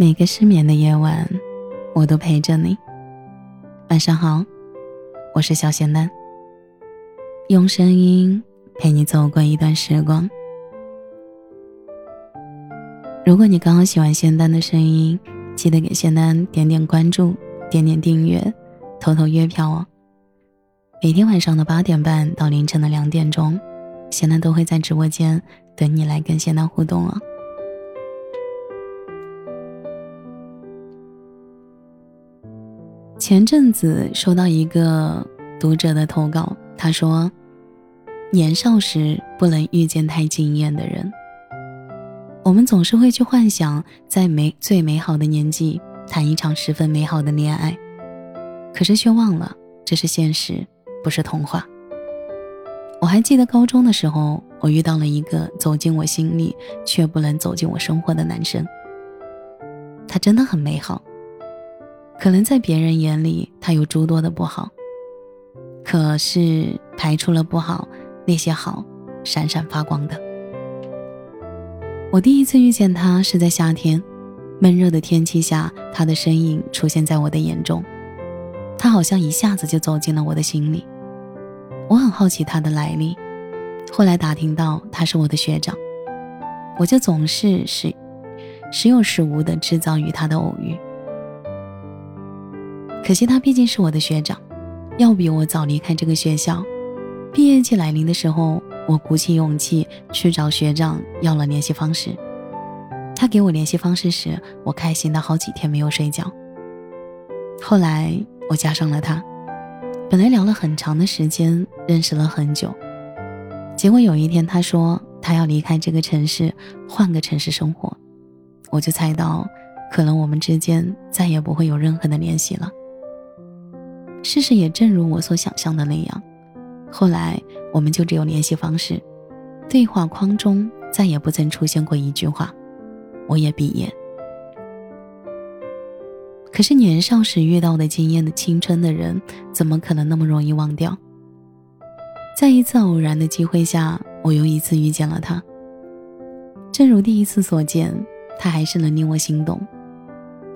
每个失眠的夜晚，我都陪着你。晚上好，我是小仙丹。用声音陪你走过一段时光。如果你刚好喜欢仙丹的声音，记得给仙丹点点关注，点点订阅，投投月票哦。每天晚上的八点半到凌晨的两点钟，仙丹都会在直播间等你来跟仙丹互动哦。前阵子收到一个读者的投稿，他说：“年少时不能遇见太惊艳的人。我们总是会去幻想，在美最美好的年纪谈一场十分美好的恋爱，可是却忘了这是现实。”不是童话。我还记得高中的时候，我遇到了一个走进我心里却不能走进我生活的男生。他真的很美好，可能在别人眼里他有诸多的不好，可是排除了不好，那些好闪闪发光的。我第一次遇见他是在夏天，闷热的天气下，他的身影出现在我的眼中。他好像一下子就走进了我的心里，我很好奇他的来历，后来打听到他是我的学长，我就总是时时有时无的制造与他的偶遇。可惜他毕竟是我的学长，要比我早离开这个学校。毕业季来临的时候，我鼓起勇气去找学长要了联系方式。他给我联系方式时，我开心的好几天没有睡觉。后来。我加上了他，本来聊了很长的时间，认识了很久，结果有一天他说他要离开这个城市，换个城市生活，我就猜到，可能我们之间再也不会有任何的联系了。事实也正如我所想象的那样，后来我们就只有联系方式，对话框中再也不曾出现过一句话，我也毕业。可是年少时遇到的惊艳的青春的人，怎么可能那么容易忘掉？在一次偶然的机会下，我又一次遇见了他。正如第一次所见，他还是能令我心动。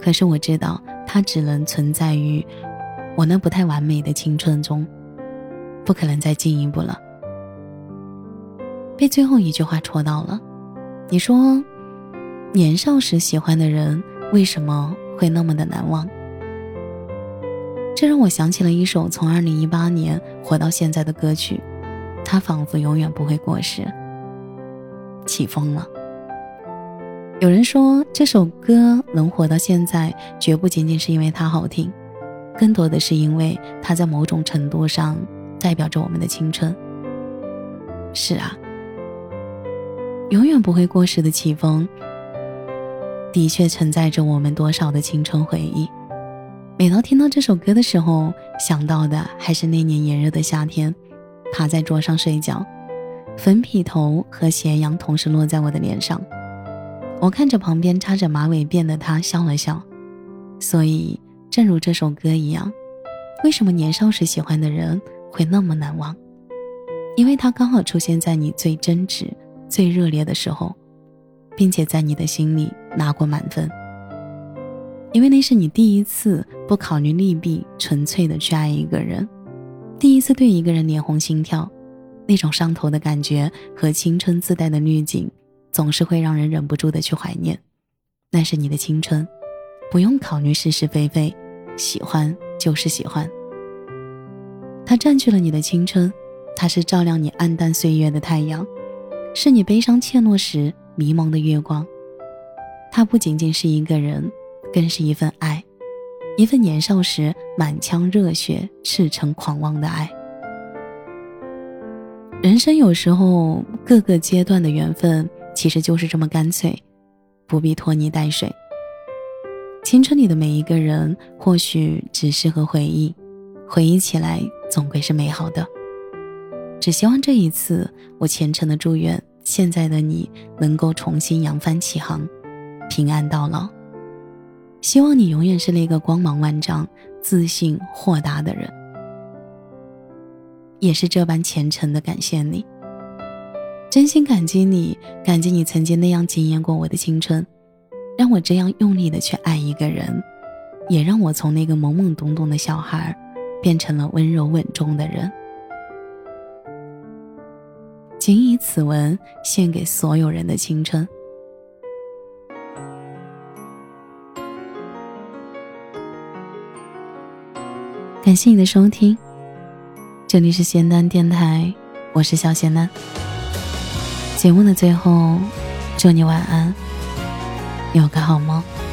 可是我知道，他只能存在于我那不太完美的青春中，不可能再进一步了。被最后一句话戳到了。你说，年少时喜欢的人，为什么？会那么的难忘，这让我想起了一首从二零一八年火到现在的歌曲，它仿佛永远不会过时。起风了。有人说这首歌能火到现在，绝不仅仅是因为它好听，更多的是因为它在某种程度上代表着我们的青春。是啊，永远不会过时的起风。的确承载着我们多少的青春回忆。每当听到这首歌的时候，想到的还是那年炎热的夏天，趴在桌上睡觉，粉笔头和斜阳同时落在我的脸上。我看着旁边扎着马尾辫的他，笑了笑。所以，正如这首歌一样，为什么年少时喜欢的人会那么难忘？因为他刚好出现在你最真挚、最热烈的时候。并且在你的心里拿过满分，因为那是你第一次不考虑利弊，纯粹的去爱一个人，第一次对一个人脸红心跳，那种上头的感觉和青春自带的滤镜，总是会让人忍不住的去怀念。那是你的青春，不用考虑是是非非，喜欢就是喜欢。它占据了你的青春，它是照亮你暗淡岁月的太阳，是你悲伤怯懦时。迷蒙的月光，它不仅仅是一个人，更是一份爱，一份年少时满腔热血、赤诚狂妄的爱。人生有时候各个阶段的缘分，其实就是这么干脆，不必拖泥带水。青春里的每一个人，或许只适合回忆，回忆起来总归是美好的。只希望这一次，我虔诚的祝愿。现在的你能够重新扬帆起航，平安到老。希望你永远是那个光芒万丈、自信豁达的人。也是这般虔诚的感谢你，真心感激你，感激你曾经那样惊艳过我的青春，让我这样用力的去爱一个人，也让我从那个懵懵懂懂的小孩，变成了温柔稳重的人。仅以此文献给所有人的青春。感谢你的收听，这里是咸蛋电台，我是小咸蛋。节目的最后，祝你晚安，有个好梦。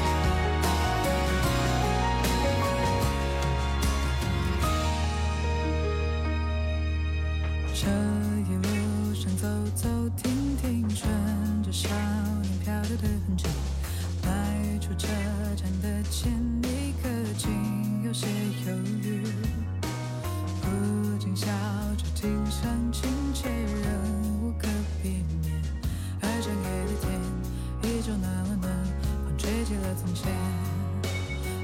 从前。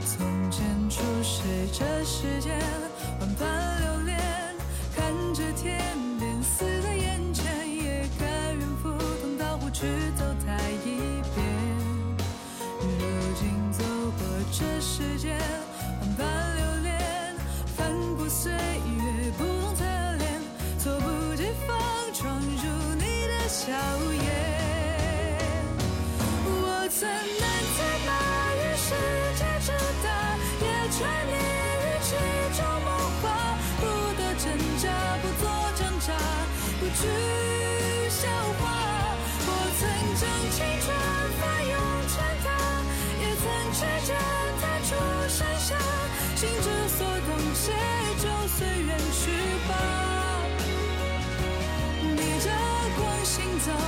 从前初识这世间，万般流连，看着天边死在眼前，也甘愿赴汤蹈火去走它一遍。如今走过这世间，不惧笑话。我曾将青春翻涌成她，也曾指尖弹出盛夏，心之所动，且就随缘去吧。逆着光行走。